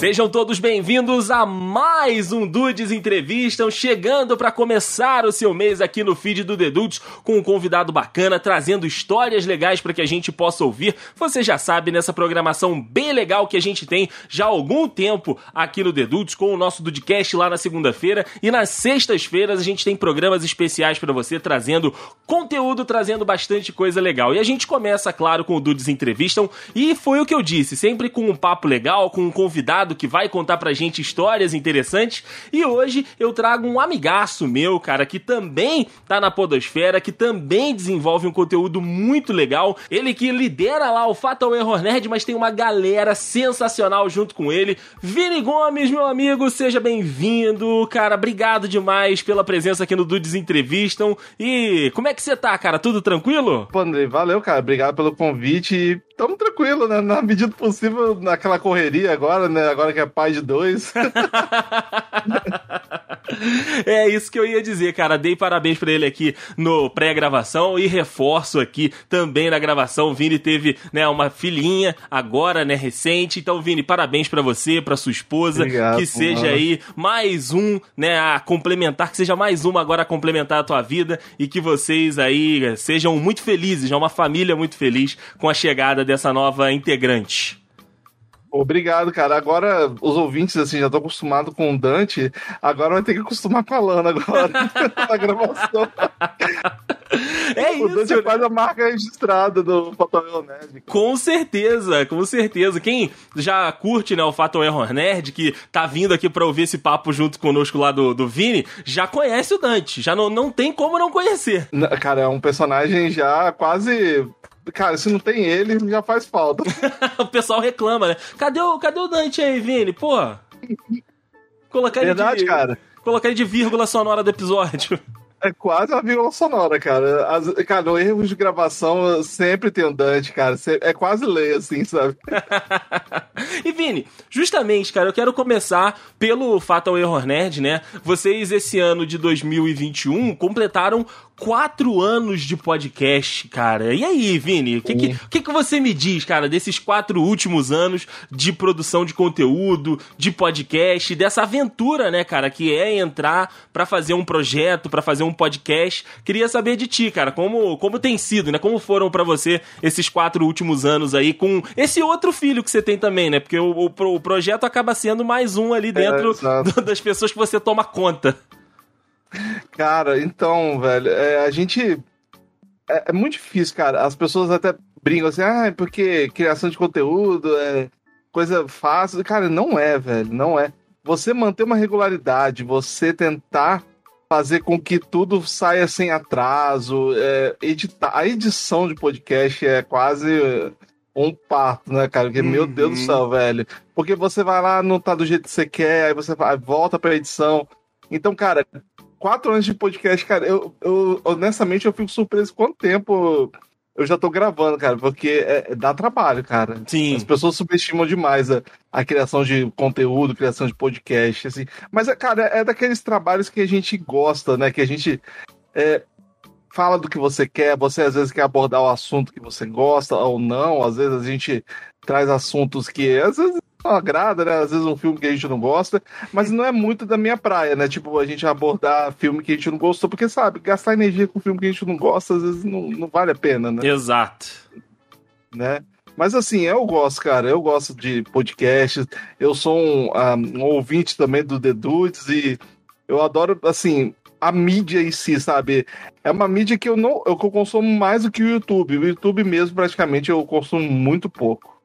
Sejam todos bem-vindos a mais um Dudes Entrevistam, chegando para começar o seu mês aqui no feed do Dedudes com um convidado bacana, trazendo histórias legais para que a gente possa ouvir. Você já sabe, nessa programação bem legal que a gente tem já há algum tempo aqui no Dedudes, com o nosso Dudcast lá na segunda-feira e nas sextas-feiras a gente tem programas especiais para você, trazendo conteúdo, trazendo bastante coisa legal. E a gente começa, claro, com o Dudes Entrevistam e foi o que eu disse, sempre com um papo legal, com um convidado que vai contar pra gente histórias interessantes. E hoje eu trago um amigaço meu, cara, que também tá na Podosfera, que também desenvolve um conteúdo muito legal. Ele que lidera lá o Fatal Error Nerd, mas tem uma galera sensacional junto com ele. Vini Gomes, meu amigo, seja bem-vindo, cara. Obrigado demais pela presença aqui no Dudes Entrevistam. E como é que você tá, cara? Tudo tranquilo? Pô, Andrei, valeu, cara. Obrigado pelo convite Tamo tranquilo, né? Na medida do possível, naquela correria agora, né? Agora que é pai de dois. é isso que eu ia dizer, cara. Dei parabéns para ele aqui no pré-gravação e reforço aqui também na gravação. O Vini teve, né, uma filhinha agora, né, recente. Então, Vini, parabéns para você, para sua esposa, Obrigado, que seja mano. aí mais um, né, a complementar, que seja mais uma agora a complementar a tua vida e que vocês aí sejam muito felizes, já uma família muito feliz com a chegada dessa nova integrante. Obrigado, cara. Agora, os ouvintes, assim, já estão acostumados com o Dante, agora vai ter que acostumar com a Lana agora, na gravação. É o isso. O Dante né? faz a marca registrada do Fatal Error Nerd. Com certeza, com certeza. Quem já curte, né, o Fatal Error Nerd, que tá vindo aqui pra ouvir esse papo junto conosco lá do, do Vini, já conhece o Dante. Já não, não tem como não conhecer. Cara, é um personagem já quase Cara, se não tem ele, já faz falta. o pessoal reclama, né? Cadê o, cadê o Dante aí, Vini? Pô. Colocar Verdade, de, cara. Colocar ele de vírgula sonora do episódio. É quase uma vírgula sonora, cara. As, cara, no erro de gravação sempre tem um Dante, cara. É quase lei, assim, sabe? e Vini, justamente, cara, eu quero começar pelo Fatal Error Nerd, né? Vocês, esse ano de 2021, completaram quatro anos de podcast, cara. E aí, Vini, o que, que, que, que você me diz, cara, desses quatro últimos anos de produção de conteúdo, de podcast, dessa aventura, né, cara, que é entrar para fazer um projeto, para fazer um podcast. Queria saber de ti, cara, como, como tem sido, né? Como foram para você esses quatro últimos anos aí com esse outro filho que você tem também, né? Porque o, o, o projeto acaba sendo mais um ali dentro é, das pessoas que você toma conta. Cara, então, velho, é, a gente. É, é, muito difícil, cara. As pessoas até brincam assim, ah, é porque criação de conteúdo é coisa fácil. Cara, não é, velho, não é. Você manter uma regularidade, você tentar fazer com que tudo saia sem atraso, é, editar. A edição de podcast é quase um parto, né, cara? Porque, uhum. meu Deus do uhum. céu, velho. Porque você vai lá, não tá do jeito que você quer, aí você vai, volta pra edição. Então, cara, quatro anos de podcast, cara, eu, eu honestamente eu fico surpreso quanto tempo eu já tô gravando, cara, porque é, é, dá trabalho, cara. Sim. As pessoas subestimam demais a, a criação de conteúdo, criação de podcast, assim. Mas, é, cara, é daqueles trabalhos que a gente gosta, né? Que a gente é, fala do que você quer, você às vezes quer abordar o assunto que você gosta ou não, às vezes a gente traz assuntos que às vezes não agrada, né? Às vezes um filme que a gente não gosta, mas não é muito da minha praia, né? Tipo, a gente abordar filme que a gente não gostou, porque sabe, gastar energia com filme que a gente não gosta, às vezes não, não vale a pena, né? Exato. Né? Mas assim, eu gosto, cara. Eu gosto de podcasts. Eu sou um, um, ah, um ouvinte também do The Dudes e eu adoro, assim, a mídia em si, sabe? É uma mídia que eu não eu consumo mais do que o YouTube. O YouTube mesmo, praticamente, eu consumo muito pouco.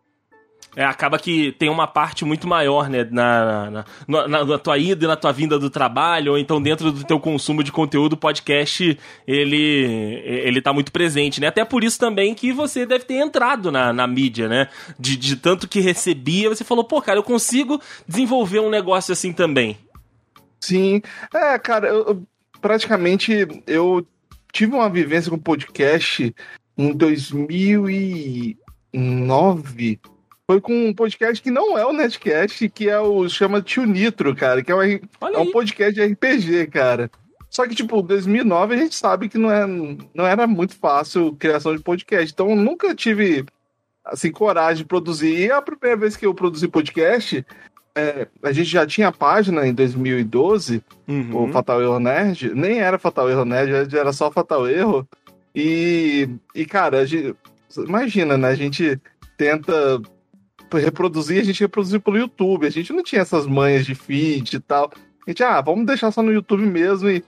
É, acaba que tem uma parte muito maior, né, na, na, na, na, tua ida e na tua vinda do trabalho, ou então dentro do teu consumo de conteúdo, o podcast, ele, ele tá muito presente, né? Até por isso também que você deve ter entrado na, na mídia, né? De, de tanto que recebia, você falou, pô, cara, eu consigo desenvolver um negócio assim também. Sim, é, cara, eu, praticamente eu tive uma vivência com podcast em 2009. Foi com um podcast que não é o Netcast, que é o chama Tio Nitro, cara, que é um, é um podcast de RPG, cara. Só que, tipo, 2009 a gente sabe que não, é, não era muito fácil criação de podcast. Então, eu nunca tive, assim, coragem de produzir. E a primeira vez que eu produzi podcast, é, a gente já tinha a página em 2012, Uhum. o Fatal Erro Nerd, nem era Fatal Erro Nerd, era só Fatal Erro. E, e cara, a gente, imagina, né? A gente tenta reproduzir, a gente reproduziu pelo YouTube. A gente não tinha essas manhas de feed e tal. A gente, ah, vamos deixar só no YouTube mesmo. E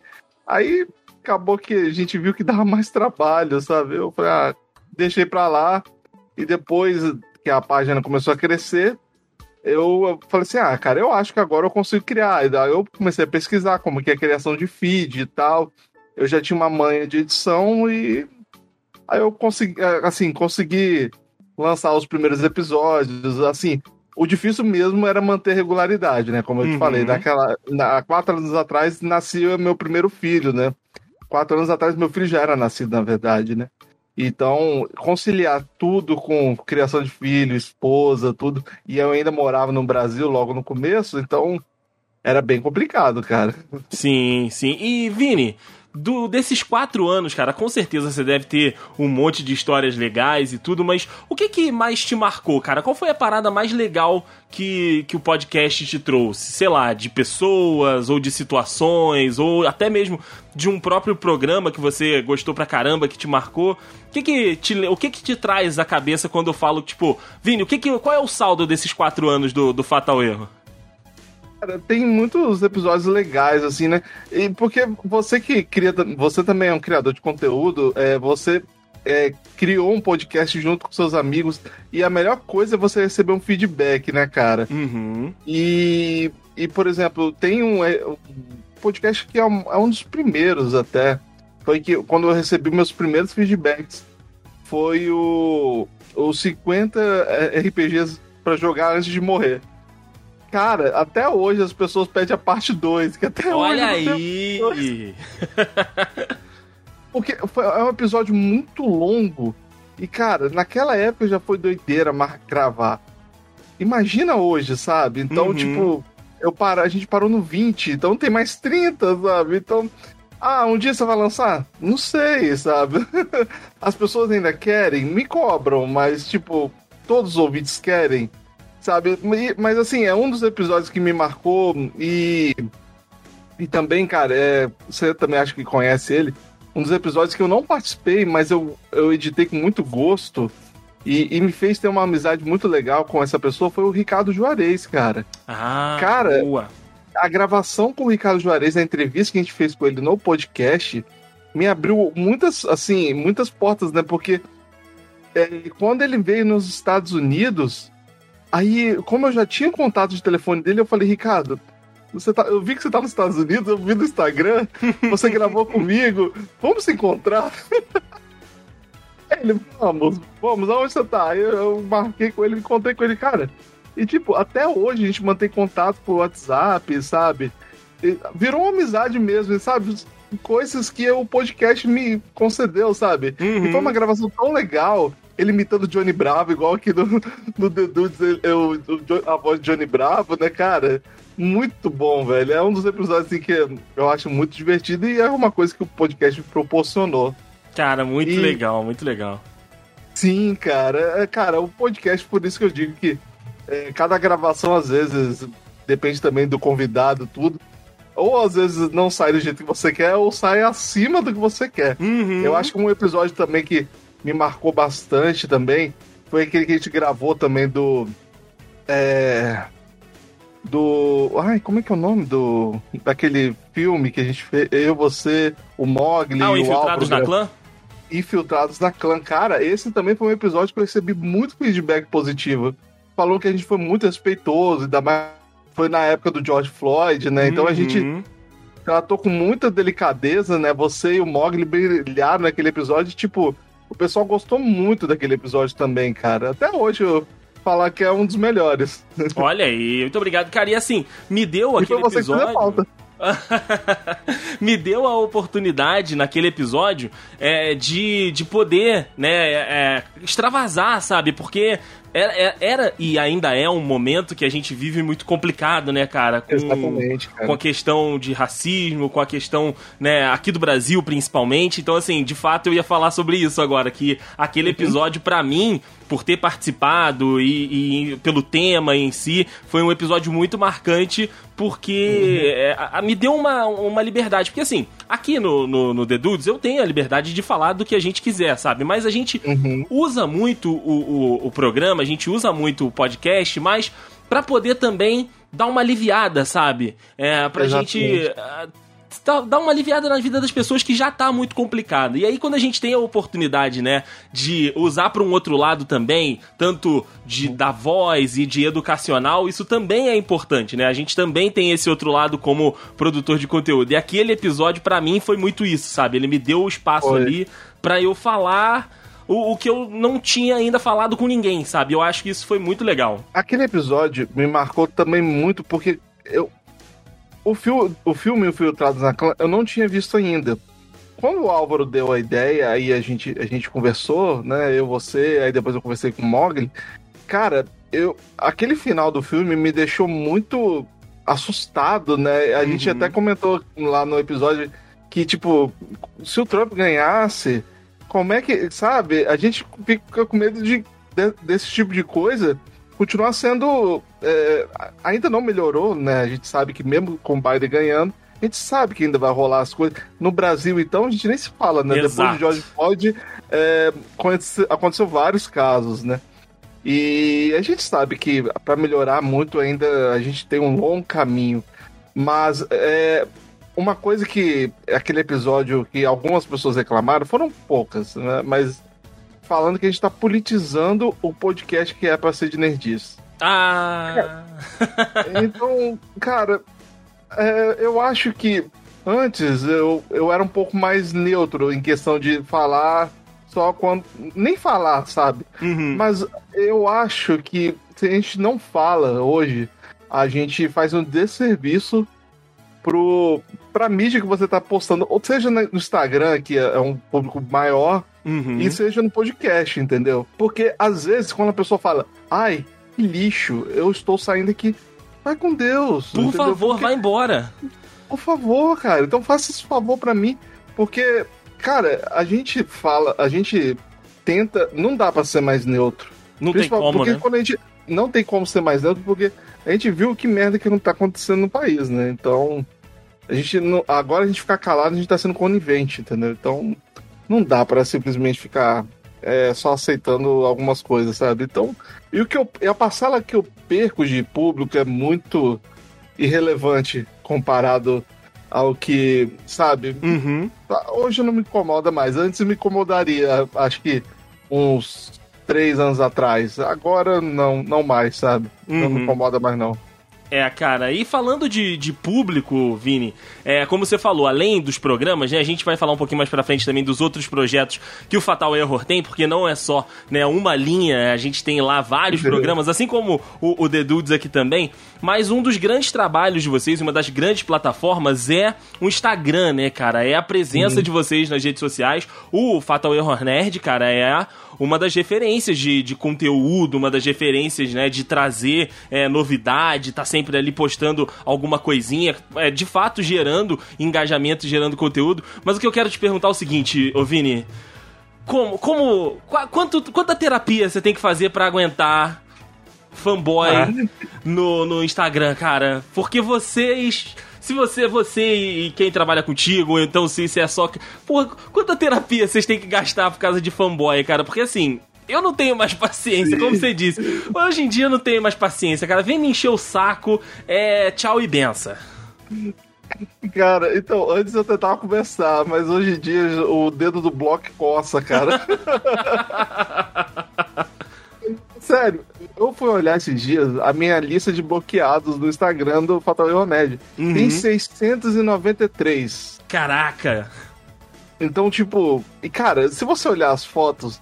aí acabou que a gente viu que dava mais trabalho, sabe? Eu falei, ah, deixei pra lá. E depois que a página começou a crescer, eu falei assim, ah, cara, eu acho que agora eu consigo criar. E daí eu comecei a pesquisar como que é a criação de feed e tal. Eu já tinha uma manha de edição e aí eu consegui, assim, consegui lançar os primeiros episódios, assim, o difícil mesmo era manter regularidade, né? Como eu te Uhum. falei, daquela, na, quatro anos atrás nasceu meu primeiro filho, né? Quatro anos atrás meu filho já era nascido, na verdade, né? Então, conciliar tudo com criação de filho, esposa, tudo, e eu ainda morava no Brasil logo no começo, então era bem complicado, cara. Sim, sim. E, Vini, do, desses quatro anos, cara, com certeza você deve ter um monte de histórias legais e tudo, mas o que que mais te marcou, cara? Qual foi a parada mais legal que, que o podcast te trouxe? Sei lá, de pessoas, ou de situações, ou até mesmo de um próprio programa que você gostou pra caramba, que te marcou. O que que te, o que que te traz à cabeça quando eu falo, tipo, Vini, o que que, qual é o saldo desses quatro anos do, do Fatal Erro? Cara, tem muitos episódios legais, assim, né? E porque você que cria. Você também é um criador de conteúdo, é, você é, criou um podcast junto com seus amigos. E a melhor coisa é você receber um feedback, né, cara? Uhum. E, e por exemplo, tem um, é, um podcast que é um, é um dos primeiros até. Foi que quando eu recebi meus primeiros feedbacks. Foi o. Os 50 RPGs pra jogar antes de morrer. Cara, até hoje as pessoas pedem a parte 2, que até Olha hoje. não aí! Porque foi, é um episódio muito longo. E, cara, naquela época já foi doideira mar- gravar. Imagina hoje, sabe? Então, Uhum. tipo, eu para, a gente parou no 20, então tem mais 30, sabe? Então. Ah, um dia você vai lançar? Não sei, sabe? As pessoas ainda querem, me cobram, mas, tipo, todos os ouvintes querem, sabe? Mas, assim, é um dos episódios que me marcou e. E também, cara, é, você também acha que conhece ele. Um dos episódios que eu não participei, mas eu, eu editei com muito gosto e, e me fez ter uma amizade muito legal com essa pessoa foi o Ricardo Juarez, cara. Ah, Cara, boa. A gravação com o Ricardo Juarez, a entrevista que a gente fez com ele no podcast, me abriu muitas, assim, muitas portas, né? Porque é, quando ele veio nos Estados Unidos, aí, como eu já tinha contato de telefone dele, eu falei, Ricardo, você tá, eu vi que você tá nos Estados Unidos, eu vi no Instagram, você gravou comigo, vamos se encontrar? Ele, vamos, vamos, aonde você tá? Eu, eu marquei com ele, encontrei com ele, cara. E, tipo, até hoje a gente mantém contato por WhatsApp, sabe? E virou uma amizade mesmo, sabe? Coisas que o podcast me concedeu, sabe? Uhum. E foi uma gravação tão legal. Ele imitando Johnny Bravo, igual aqui no, no The Dudes, ele- eu, a voz de Johnny Bravo, né, cara? Muito bom, velho. É um dos episódios assim, que eu acho muito divertido e é uma coisa que o podcast me proporcionou. Cara, muito E- legal, muito legal. Sim, cara. É, Cara, o podcast, por isso que eu digo que é, cada gravação, às vezes, depende também do convidado, tudo. Ou às vezes não sai do jeito que você quer, ou sai acima do que você quer. Uhum. Eu acho que um episódio também que me marcou bastante também foi aquele que a gente gravou também do. É. Do. Ai, como é que é o nome do. Daquele filme que a gente fez? Eu, você, o Mogli, Ah, o o Infiltrados Álvaro na Clã? Infiltrados na Clã. Cara, esse também foi um episódio que eu recebi muito feedback positivo. Falou que a gente foi muito respeitoso, ainda mais foi na época do George Floyd, né? Então a gente Uhum. tratou com muita delicadeza, né? Você e o Mogli brilharam naquele episódio. Tipo, o pessoal gostou muito daquele episódio também, cara. Até hoje eu falar que é um dos melhores. Olha aí, muito obrigado, cara. E assim, me deu E foi aquele você que episódio. pauta. me deu a oportunidade naquele episódio é, de, de poder, né, é, extravasar, sabe? Porque era, é, era, e ainda é um momento que a gente vive muito complicado, né, cara? Com, Exatamente, cara. Com a questão de racismo, com a questão, né, aqui do Brasil principalmente. Então, assim, de fato eu ia falar sobre isso agora, que aquele uhum. episódio, para mim, por ter participado e, e, pelo tema em si, foi um episódio muito marcante porque uhum. é, a, me deu uma, uma liberdade. Porque assim, aqui no, no, no, The Dudes eu tenho a liberdade de falar do que a gente quiser, sabe? Mas a gente uhum. usa muito o, o, o, programa, a gente usa muito o podcast, mas para poder também dar uma aliviada, sabe? É, pra Exatamente. gente dá uma aliviada na vida das pessoas que já tá muito complicado. E aí, quando a gente tem a oportunidade, né, de usar para um outro lado também, tanto de da voz e de educacional, isso também é importante, né? A gente também tem esse outro lado como produtor de conteúdo. E aquele episódio, para mim, foi muito isso, sabe? Ele me deu o espaço Oi. ali para eu falar. O, o, que eu não tinha ainda falado com ninguém, sabe? Eu acho que isso foi muito legal. Aquele episódio me marcou também muito porque eu, o, fil o filme Infiltrados na Clã eu não tinha visto ainda. Quando o Álvaro deu a ideia, aí a gente, a gente conversou, né? Eu, você, aí depois eu conversei com o Mogli. Cara, eu, aquele final do filme me deixou muito assustado, né? A uhum. gente até comentou lá no episódio que, tipo, se o Trump ganhasse, como é que, sabe? A gente fica com medo de, de desse tipo de coisa continuar sendo. É, ainda não melhorou, né? A gente sabe que mesmo com o Biden ganhando, a gente sabe que ainda vai rolar as coisas. No Brasil, então, a gente nem se fala, né? Exato. Depois de George Floyd, é, aconteceu vários casos, né? E a gente sabe que para melhorar muito ainda a gente tem um longo caminho. Mas é, uma coisa que aquele episódio que algumas pessoas reclamaram, foram poucas, né? Mas falando que a gente tá politizando o podcast que é pra ser de nerdice. Ah! É. Então, cara, é, eu acho que antes eu, eu era um pouco mais neutro em questão de falar só quando. Nem falar, sabe? Uhum. Mas eu acho que se a gente não fala hoje, a gente faz um desserviço pro, pra mídia que você tá postando, ou seja no Instagram, que é um público maior, uhum. e seja no podcast, entendeu? Porque às vezes quando a pessoa fala, ai, que lixo, eu estou saindo aqui, vai com Deus. Por entendeu? favor, porque... vai embora. Por favor, cara, então faça esse favor para mim, porque, cara, a gente fala, a gente tenta, não dá para ser mais neutro. Não tem como, porque né? quando a gente não tem como ser mais neutro, porque a gente viu que merda que não tá acontecendo no país, né? Então, a gente não, agora a gente ficar calado, a gente tá sendo conivente, entendeu? Então, não dá para simplesmente ficar é, só aceitando algumas coisas, sabe? Então, e o que eu, a parcela que eu perco de público é muito irrelevante comparado ao que, sabe? Uhum. Hoje não me incomoda mais. Antes me incomodaria, acho que uns três anos atrás. Agora não, não mais, sabe? Uhum. Não me uhum. incomoda mais não. É, cara, e falando de, de público, Vini, é, como você falou, além dos programas, né, a gente vai falar um pouquinho mais pra frente também dos outros projetos que o Fatal Error tem, porque não é só né, uma linha, a gente tem lá vários programas, assim como o, o The Dudes aqui também, mas um dos grandes trabalhos de vocês, uma das grandes plataformas é o Instagram, né, cara? É a presença uhum. de vocês nas redes sociais. O Fatal Error Nerd, cara, é uma das referências de, de conteúdo, uma das referências, né, de trazer é, novidade, tá sempre ali postando alguma coisinha, é, de fato gerando engajamento, gerando conteúdo. Mas o que eu quero te perguntar é o seguinte, ô Vini, como, como, quanto, quanta terapia você tem que fazer para aguentar fanboy ah. no, no Instagram, cara? Porque vocês se você, você e quem trabalha contigo, ou então se, se é só. Pô, quanta terapia vocês têm que gastar por causa de fanboy, cara? Porque assim, eu não tenho mais paciência, Sim. como você disse. Hoje em dia eu não tenho mais paciência, cara. Vem me encher o saco, é tchau e benção. Cara, então, antes eu tentava conversar, mas hoje em dia o dedo do bloco coça, cara. Sério, eu fui olhar esses dias a minha lista de bloqueados do Instagram do Fatal Ioned. Uhum. Tem 693. Caraca! Então, tipo, e cara, se você olhar as fotos,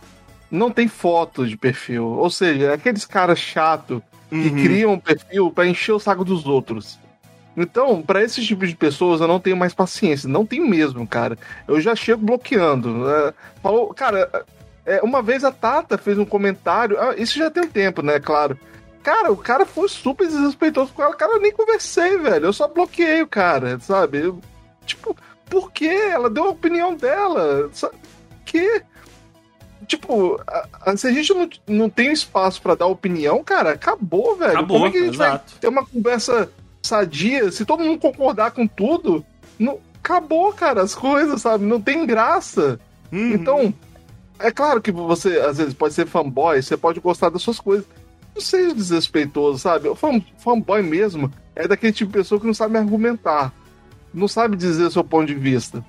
não tem foto de perfil. Ou seja, é aqueles caras chato que uhum. criam um perfil para encher o saco dos outros. Então, para esse tipo de pessoas, eu não tenho mais paciência. Não tenho mesmo, cara. Eu já chego bloqueando. Né? Falou, cara, É, uma vez a Tata fez um comentário, ah, isso já tem um tempo, né, claro. Cara, o cara foi super desrespeitoso com ela. Cara, eu nem conversei, velho. Eu só bloqueei o cara, sabe? Eu, tipo, por quê? Ela deu a opinião dela. Sabe? Que? Tipo, a, a, se a gente não, não tem espaço para dar opinião, cara, acabou, velho. Acabou, Como é que a gente exato. vai ter uma conversa sadia? Se todo mundo concordar com tudo, não, acabou, cara, as coisas, sabe? Não tem graça. Uhum. Então, é claro que você, às vezes, pode ser fanboy, você pode gostar das suas coisas. Não seja desrespeitoso, sabe? O fan, fanboy mesmo é daquele tipo de pessoa que não sabe argumentar. Não sabe dizer o seu ponto de vista.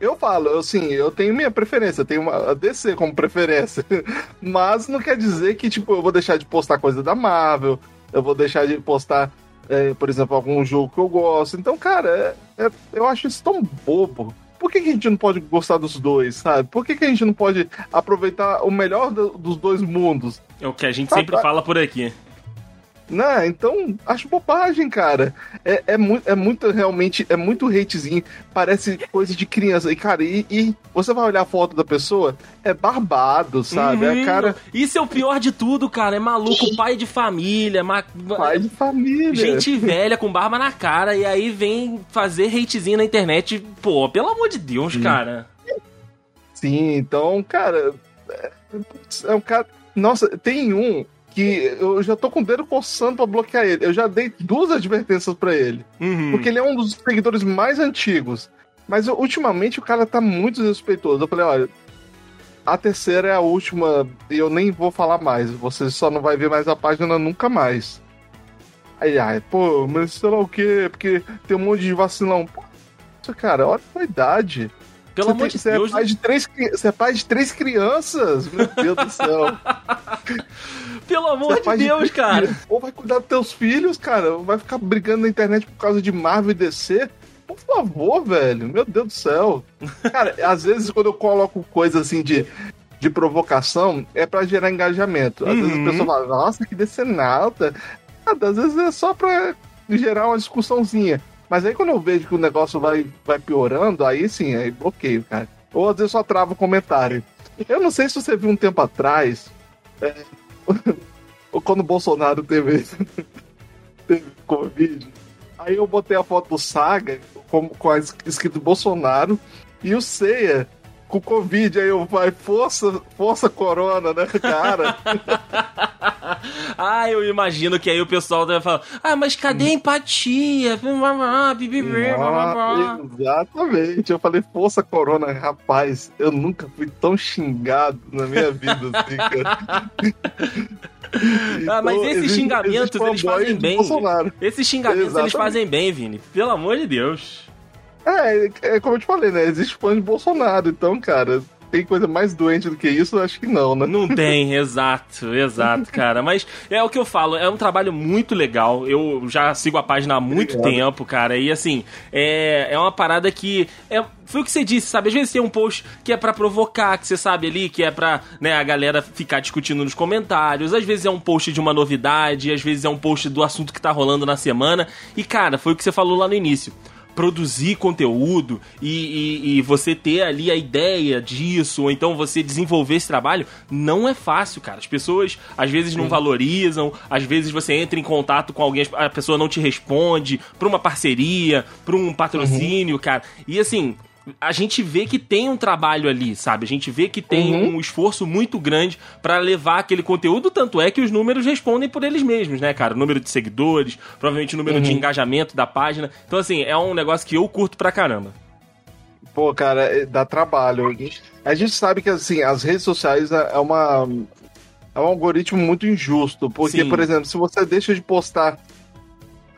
Eu falo, assim, eu tenho minha preferência, eu tenho uma a DC como preferência. Mas não quer dizer que, tipo, eu vou deixar de postar coisa da Marvel, eu vou deixar de postar, é, por exemplo, algum jogo que eu gosto. Então, cara, é, é, eu acho isso tão bobo. Por que, que, a gente não pode gostar dos dois, sabe? Por que, que a gente não pode aproveitar o melhor do, dos dois mundos? É o que a gente sabe? sempre fala por aqui. Né? Então, acho bobagem, cara. É, é, muito, é muito, realmente, é muito hatezinho. Parece coisa de criança. E, cara, e, e você vai olhar a foto da pessoa, é barbado, sabe? Uhum. É cara. Isso é o pior de tudo, cara. É maluco, pai de família. Ma... Pai de família. Gente velha com barba na cara. E aí vem fazer hatezinho na internet. Pô, pelo amor de Deus, Sim. cara. Sim, então, cara. É, é um cara. Nossa, tem um que eu já tô com o dedo coçando pra bloquear ele. Eu já dei duas advertências para ele. Uhum. Porque ele é um dos seguidores mais antigos. Mas ultimamente o cara tá muito desrespeitoso. Eu falei, olha, a terceira é a última e eu nem vou falar mais. Você só não vai ver mais a página nunca mais. Aí, ai, pô, mas sei lá o quê? Porque tem um monte de vacilão. Pô, cara, olha a idade. Pelo amor de Deus. É pai de três, você é pai de três crianças. Meu Deus do céu. Pelo amor de Deus, de cara. Filhos. Ou vai cuidar dos teus filhos, cara. Vai ficar brigando na internet por causa de Marvel e DC. Por favor, velho. Meu Deus do céu. Cara, às vezes quando eu coloco coisa assim de, de provocação, é para gerar engajamento. Às uhum. vezes a pessoa fala, nossa, que decenalta. Às vezes é só pra gerar uma discussãozinha. Mas aí quando eu vejo que o negócio vai, vai piorando, aí sim, aí bloqueio, cara. Ou às vezes só trava o comentário. Eu não sei se você viu um tempo atrás, é, quando o Bolsonaro teve, teve Covid, aí eu botei a foto do Saga com, com a escrito Bolsonaro e o Ceia com Covid, aí eu vai, força, força corona, né, cara? ah, eu imagino que aí o pessoal deve falar, ah, mas cadê a empatia? Ah, exatamente, eu falei, força corona, rapaz, eu nunca fui tão xingado na minha vida assim, cara. Então, ah, mas esses existe, xingamentos existe eles fazem bem. Esses xingamentos Exatamente. eles fazem bem, Vini. Pelo amor de Deus. É, é como eu te falei, né? Existe fã de Bolsonaro, então, cara, tem coisa mais doente do que isso? Acho que não, né? Não tem, exato, exato, cara. Mas é o que eu falo, é um trabalho muito legal. Eu já sigo a página há muito Obrigado. tempo, cara. E assim, é, é uma parada que. É, foi o que você disse, sabe? Às vezes tem um post que é para provocar, que você sabe ali, que é pra né, a galera ficar discutindo nos comentários. Às vezes é um post de uma novidade, às vezes é um post do assunto que tá rolando na semana. E, cara, foi o que você falou lá no início produzir conteúdo e, e, e, você ter ali a ideia disso, ou então você desenvolver esse trabalho, não é fácil, cara. As pessoas às vezes não Sim. valorizam, às vezes você entra em contato com alguém, a pessoa não te responde, pra uma parceria, pra um patrocínio, uhum. cara. E assim, a gente vê que tem um trabalho ali, sabe? A gente vê que tem uhum. um esforço muito grande para levar aquele conteúdo, tanto é que os números respondem por eles mesmos, né, cara? O número de seguidores, provavelmente o número uhum. de engajamento da página. Então, assim, é um negócio que eu curto pra caramba. Pô, cara, é, dá trabalho. A gente sabe que, assim, as redes sociais é, é uma. É um algoritmo muito injusto. Porque, Sim. por exemplo, se você deixa de postar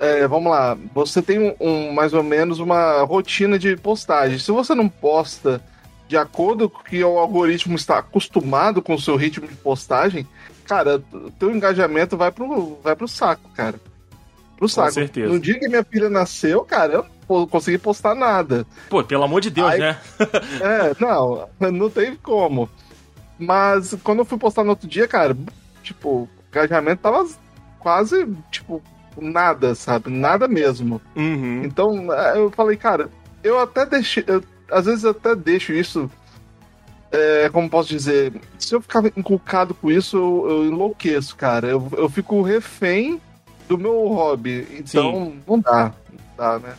é, vamos lá, você tem um, um, mais ou menos uma rotina de postagem. Se você não posta de acordo com que o algoritmo está acostumado com o seu ritmo de postagem, cara, teu engajamento vai pro, vai pro saco, cara. Pro saco. Com certeza. No dia que minha filha nasceu, cara, eu não consegui postar nada. Pô, pelo amor de Deus, Aí, né? é, não, não tem como. Mas quando eu fui postar no outro dia, cara, tipo, o engajamento tava quase, tipo, nada, sabe? Nada mesmo. Uhum. Então, é, eu falei, cara, eu até deixei. Eu, às vezes eu até deixo isso é, como posso dizer, se eu ficar inculcado com isso, eu, eu enlouqueço, cara. Eu, eu fico refém do meu hobby. Então, Sim. não dá. Não dá, né?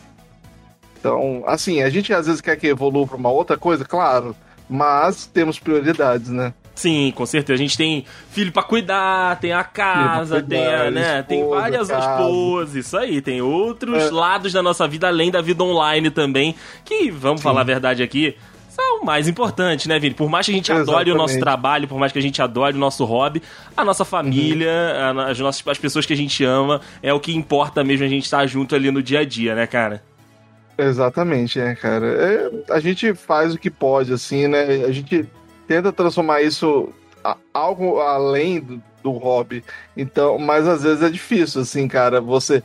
Então, assim, a gente às vezes quer que evolua para uma outra coisa, claro, mas temos prioridades, né? Sim, com certeza. A gente tem filho para cuidar, tem a casa, cuidar, tem a, né, esposa, tem várias esposas, isso aí, tem outros é. lados da nossa vida além da vida online também, que vamos Sim. falar a verdade aqui, são mais importantes, né, Vini? Por mais que a gente Exatamente. adore o nosso trabalho, por mais que a gente adore o nosso hobby, a nossa família, uhum. as, nossas, as pessoas que a gente ama, é o que importa mesmo a gente estar junto ali no dia a dia, né, cara? Exatamente, né, cara? É, a gente faz o que pode, assim, né? A gente tenta transformar isso a, algo além do, do, hobby. Então, mas às vezes é difícil, assim, cara. Você.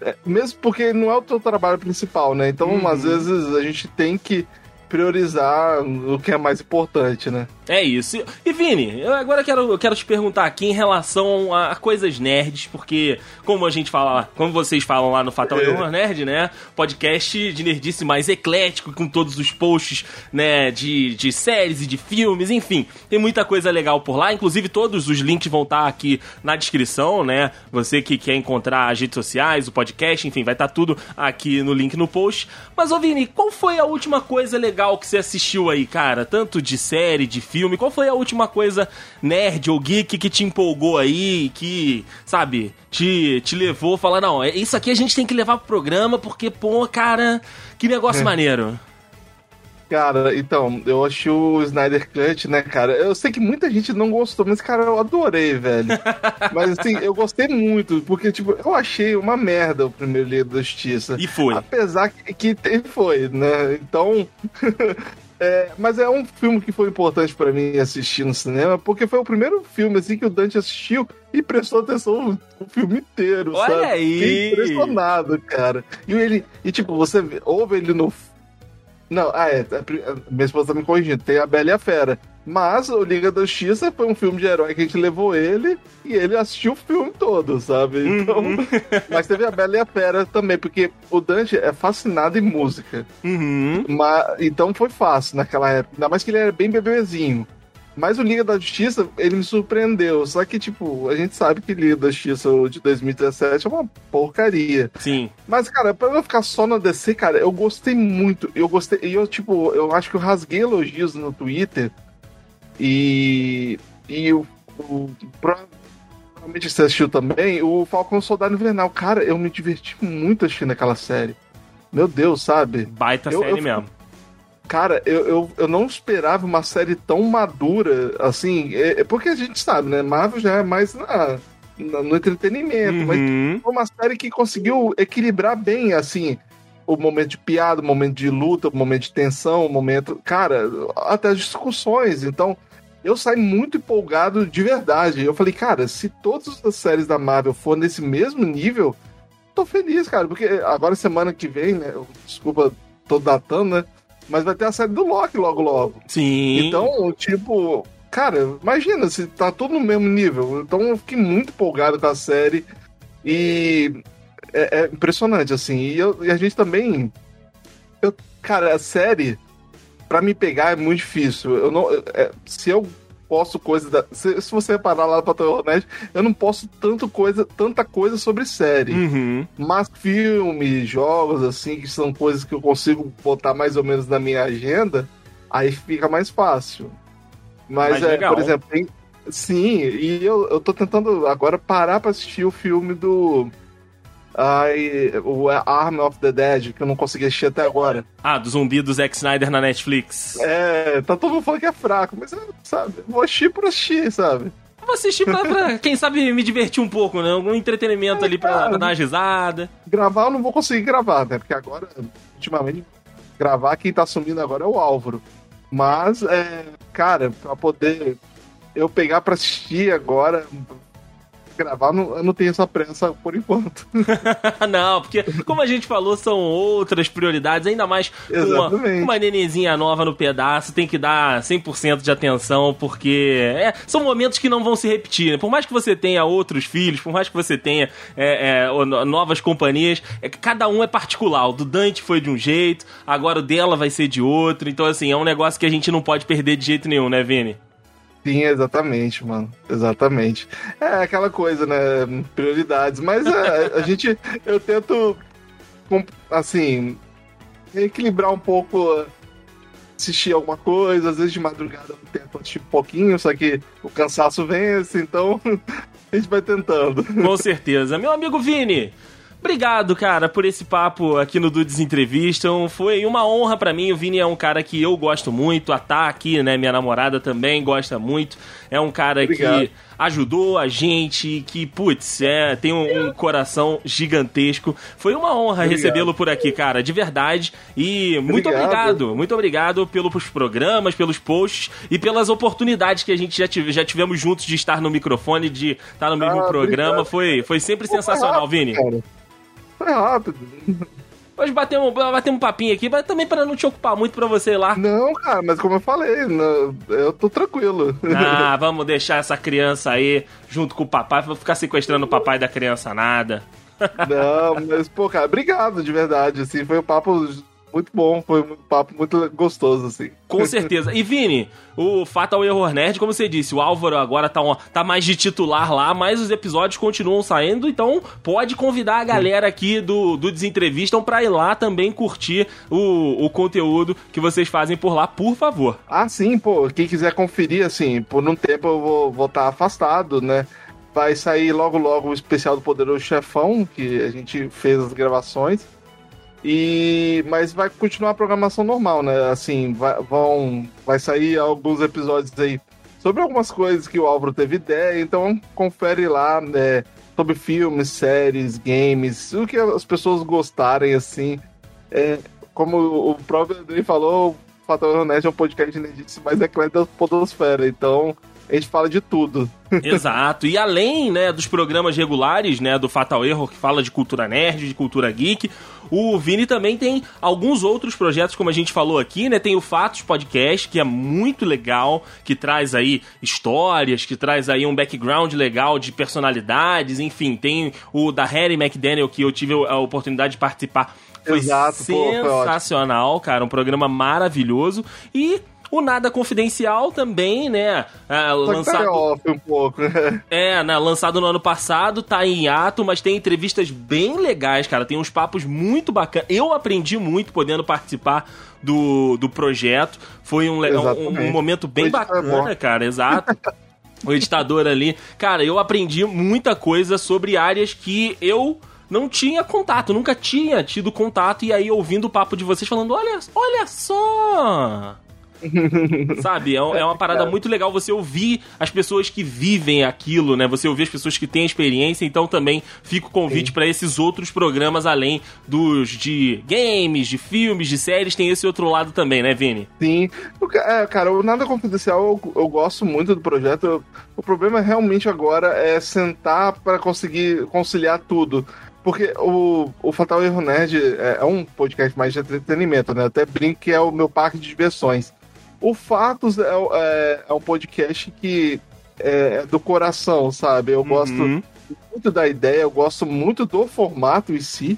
É, mesmo porque não é o teu trabalho principal, né? Então, uhum. às vezes a gente tem que priorizar o que é mais importante, né? É isso. E Vini, eu agora quero, eu quero te perguntar aqui em relação a, a, coisas nerds, porque como a gente fala, como vocês falam lá no Fatal é. Humor Nerd, né? Podcast de nerdice mais eclético, com todos os posts, né, de, de séries e de filmes, enfim. Tem muita coisa legal por lá, inclusive todos os links vão estar aqui na descrição, né? Você que quer encontrar as redes sociais, o podcast, enfim, vai estar tudo aqui no link no post. Mas, ô Vini, qual foi a última coisa legal que você assistiu aí, cara? Tanto de série, de filme? Qual foi a última coisa nerd ou geek que te empolgou aí, que, sabe, te, te levou a falar, não, é, isso aqui a gente tem que levar pro programa porque, pô, cara, que negócio é. maneiro. Cara, então, eu achei o Snyder Cut, né, cara? Eu sei que muita gente não gostou, mas, cara, eu adorei, velho. mas, assim, eu gostei muito, porque, tipo, eu achei uma merda o primeiro Liga da Justiça. E foi. Apesar que, que foi, né? Então, É, mas é um filme que foi importante para mim assistir no cinema, porque foi o primeiro filme assim que o Dante assistiu e prestou atenção no filme inteiro, Olha sabe? aí! Fiquei impressionado, cara. E ele, e tipo, você ouve ele no não, ah, é. Minha esposa tá me corrigindo. Tem a Bela e a Fera. Mas o Liga da Justiça foi um filme de herói que a gente levou ele e ele assistiu o filme todo, sabe? Uhum. Então. Uhum. mas teve a Bela e a Fera também, porque o Dante é fascinado em música. Uhum. Mas, então foi fácil naquela época. Ainda mais que ele era bem bebezinho. Mas o Liga da Justiça, ele me surpreendeu. Só que, tipo, a gente sabe que Liga da Justiça de 2017 é uma porcaria. Sim. Mas, cara, pra eu ficar só na DC, cara, eu gostei muito. Eu gostei. E eu, tipo, eu acho que eu rasguei elogios no Twitter. E. E o. o provavelmente você assistiu também. O Falcão Soldado Invernal. Cara, eu me diverti muito assistindo aquela série. Meu Deus, sabe? Baita eu, série eu, mesmo. Cara, eu, eu, eu não esperava uma série tão madura, assim, é, é porque a gente sabe, né? Marvel já é mais na, na no entretenimento, uhum. mas foi uma série que conseguiu equilibrar bem, assim, o momento de piada, o momento de luta, o momento de tensão, o momento. Cara, até as discussões. Então, eu saí muito empolgado de verdade. Eu falei, cara, se todas as séries da Marvel for nesse mesmo nível, tô feliz, cara, porque agora semana que vem, né? Desculpa, tô datando, né? Mas vai ter a série do Loki logo logo. Sim. Então, tipo, cara, imagina se tá tudo no mesmo nível. Então eu fiquei muito empolgado com a série. E é, é impressionante, assim. E, eu, e, a gente também. Eu, cara, a série, pra me pegar é muito difícil. Eu não, é, se eu posto coisa da. Se, se você reparar lá pra internet, eu não posto tanto coisa, tanta coisa sobre série. Uhum. Mas filmes, jogos, assim, que são coisas que eu consigo botar mais ou menos na minha agenda, aí fica mais fácil. Mas, é, legal. por exemplo, tem. Sim, e eu, eu tô tentando agora parar pra assistir o filme do Aí, o Arm of the Dead, que eu não consegui assistir até agora. Ah, do zumbi do Zack Snyder na Netflix. É, tá todo mundo falando que é fraco, mas, sabe, vou assistir por assistir, sabe? Vou assistir pra, pra, quem sabe, me divertir um pouco, né? Algum entretenimento é, ali pra, pra, dar uma risada. Gravar eu não vou conseguir gravar, né? Porque agora, ultimamente, gravar quem tá assumindo agora é o Álvaro. Mas, é, cara, pra poder eu pegar pra assistir agora, gravar, não, eu não tenho essa pressa por enquanto. não, porque, como a gente falou, são outras prioridades, ainda mais uma, uma nenenzinha nova no pedaço, tem que dar 100% de atenção, porque é, são momentos que não vão se repetir. Né? Por mais que você tenha outros filhos, por mais que você tenha é, é, novas companhias, é, cada um é particular. O do Dante foi de um jeito, agora o dela vai ser de outro, então, assim, é um negócio que a gente não pode perder de jeito nenhum, né, Vini? Sim, exatamente, mano. Exatamente. É aquela coisa, né? Prioridades. Mas é, a gente. Eu tento, assim, equilibrar um pouco. Assistir alguma coisa, às vezes de madrugada eu tento assistir um pouquinho, só que o cansaço vence, então a gente vai tentando. Com certeza. Meu amigo Vini, Obrigado, cara, por esse papo aqui no Dudes Entrevistam. Foi uma honra para mim. O Vini é um cara que eu gosto muito. A Tá aqui, né? Minha namorada também gosta muito. É um cara Obrigado. que ajudou a gente, que, putz, é, tem um, um coração gigantesco. Foi uma honra recebê-lo por aqui, cara, de verdade. E muito obrigado. muito obrigado pelos programas, pelos posts e pelas oportunidades que a gente já, tive, já tivemos juntos de estar no microfone, de estar no mesmo ah, programa. Foi, foi sempre sensacional, Vini. Cara. Foi rápido. Hoje batemos, batemos um papinho aqui, mas também para não te ocupar muito para você ir lá. Não, cara, mas como eu falei, eu tô tranquilo. Ah, vamos deixar essa criança aí junto com o papai, vou ficar sequestrando o papai da criança nada. Não, mas, pô, cara, obrigado de verdade, assim, foi um papo muito bom, foi um papo muito gostoso, assim. Com certeza. E Vini, o Fatal Error Nerd, como você disse, o Álvaro agora tá, tá mais de titular lá, mas os episódios continuam saindo, então pode convidar a galera aqui do, do Desentrevistam pra ir lá também curtir o, o conteúdo que vocês fazem por lá, por favor. Ah, sim, pô, quem quiser conferir, assim, por um tempo eu vou estar vou tá afastado, né? Vai sair logo logo o especial do Poderoso Chefão, que a gente fez as gravações. E mas vai continuar a programação normal, né? Assim, vai, vão vai sair alguns episódios aí sobre algumas coisas que o Álvaro teve ideia, então confere lá, né, sobre filmes, séries, games, o que as pessoas gostarem assim. É, como o próprio André falou, o Fator Nerd é um podcast mas é claro da podosfera, então a gente fala de tudo. Exato. E além, né, dos programas regulares, né, do Fatal Error, que fala de cultura nerd, de cultura geek, o Vini também tem alguns outros projetos, como a gente falou aqui, né? Tem o Fatos Podcast, que é muito legal, que traz aí histórias, que traz aí um background legal de personalidades, enfim, tem o da Harry McDaniel, que eu tive a oportunidade de participar foi Exato, sensacional, pô, foi cara. Um programa maravilhoso. E o Nada Confidencial também, né? É, lançado... off um pouco, né? É, né, lançado no ano passado, tá em ato, mas tem entrevistas bem legais, cara. Tem uns papos muito bacanas. Eu aprendi muito podendo participar do, do projeto. Foi um, um, um momento bem bacana, cara, exato. o editador ali. Cara, eu aprendi muita coisa sobre áreas que eu não tinha contato, nunca tinha tido contato, e aí ouvindo o papo de vocês falando: olha, olha só! Sabe? É, é uma parada muito legal você ouvir as pessoas que vivem aquilo, né? Você ouvir as pessoas que têm experiência. Então também fica o convite para esses outros programas, além dos de games, de filmes, de séries. Tem esse outro lado também, né, Vini? Sim. É, cara, o Nada Confidencial eu, eu gosto muito do projeto. O problema realmente agora é sentar para conseguir conciliar tudo. Porque o, o Fatal Erro Nerd é, é, um podcast mais de entretenimento, né? Até brinco que é o meu parque de diversões. O Fatos é, é, é um podcast que é, é do coração, sabe? Eu uhum. gosto muito da ideia, eu gosto muito do formato em si,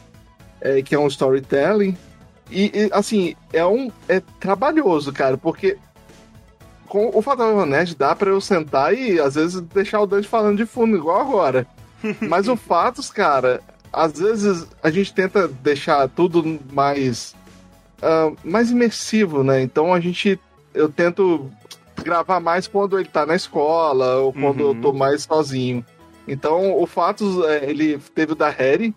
é, que é um storytelling. E, e, assim, é um. É trabalhoso, cara, porque com o Fatal Nerd dá para eu sentar e às vezes deixar o Dante falando de fundo, igual agora. Mas o Fatos, cara, às vezes a gente tenta deixar tudo mais. Uh, mais imersivo, né? Então a gente eu tento gravar mais quando ele tá na escola ou quando uhum. eu tô mais sozinho. Então, o fato é, ele teve o da Harry,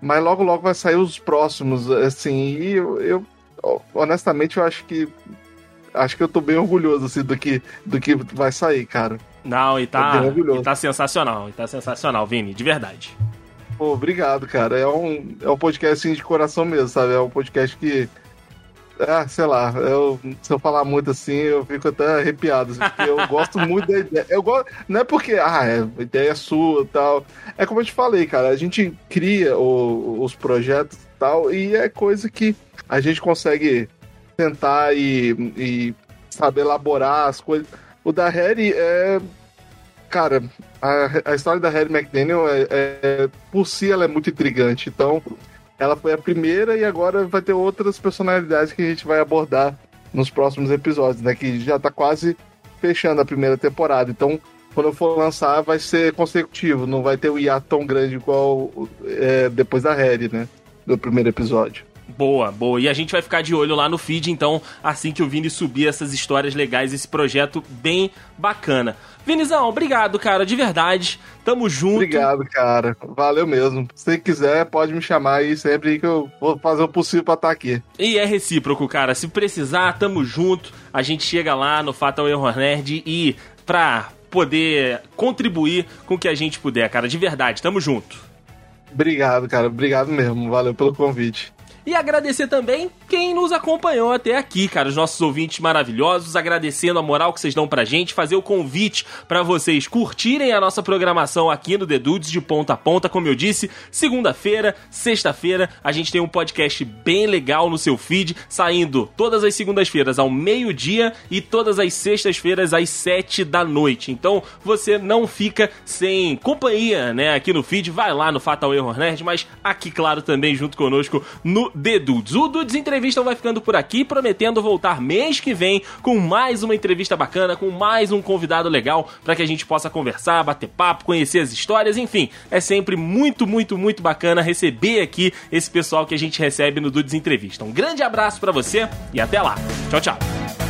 mas logo logo vai sair os próximos, assim, e eu, eu honestamente eu acho que acho que eu tô bem orgulhoso assim do que do que vai sair, cara. Não, e tá, e tá sensacional, e tá sensacional, Vini, de verdade. Pô, obrigado, cara. É um, é um podcast assim, de coração mesmo, sabe? É um podcast que ah, sei lá, eu, se eu falar muito assim, eu fico até arrepiado, assim, porque eu gosto muito da ideia. Eu gosto, não é porque, ah, é, a ideia é sua tal. É como eu te falei, cara, a gente cria o, os projetos tal, e é coisa que a gente consegue tentar e, e saber elaborar as coisas. O da Harry é. Cara, a, a história da Harry McDaniel é, é, por si ela é muito intrigante. Então, ela foi a primeira e agora vai ter outras personalidades que a gente vai abordar nos próximos episódios, né? Que já tá quase fechando a primeira temporada. Então, quando for lançar, vai ser consecutivo, não vai ter o hiato tão grande igual é, depois da Harry, né? Do primeiro episódio. Boa, boa. E a gente vai ficar de olho lá no feed, então, assim que o Vini subir essas histórias legais, esse projeto bem bacana. Vinizão, obrigado, cara, de verdade. Tamo junto. Obrigado, cara. Valeu mesmo. Se quiser, pode me chamar aí sempre que eu vou fazer o possível pra estar tá aqui. E é recíproco, cara. Se precisar, tamo junto. A gente chega lá no Fatal Error Nerd e pra poder contribuir com o que a gente puder, cara. De verdade, tamo junto. Obrigado, cara. Obrigado mesmo. Valeu pelo convite. E agradecer também quem nos acompanhou até aqui, cara, os nossos ouvintes maravilhosos, agradecendo a moral que vocês dão pra gente, fazer o convite para vocês curtirem a nossa programação aqui no The Dudes de ponta a ponta, como eu disse, segunda-feira, sexta-feira, a gente tem um podcast bem legal no seu feed, saindo todas as segundas-feiras ao meio-dia e todas as sextas-feiras às sete da noite. Então, você não fica sem companhia, né, aqui no feed, vai lá no Fatal Error Nerd, mas aqui, claro, também junto conosco no The Dudes. O Dudes Entrevista vai ficando por aqui, prometendo voltar mês que vem com mais uma entrevista bacana, com mais um convidado legal para que a gente possa conversar, bater papo, conhecer as histórias, enfim. É sempre muito, muito, muito bacana receber aqui esse pessoal que a gente recebe no Dudes Entrevista. Um grande abraço para você e até lá. Tchau, tchau.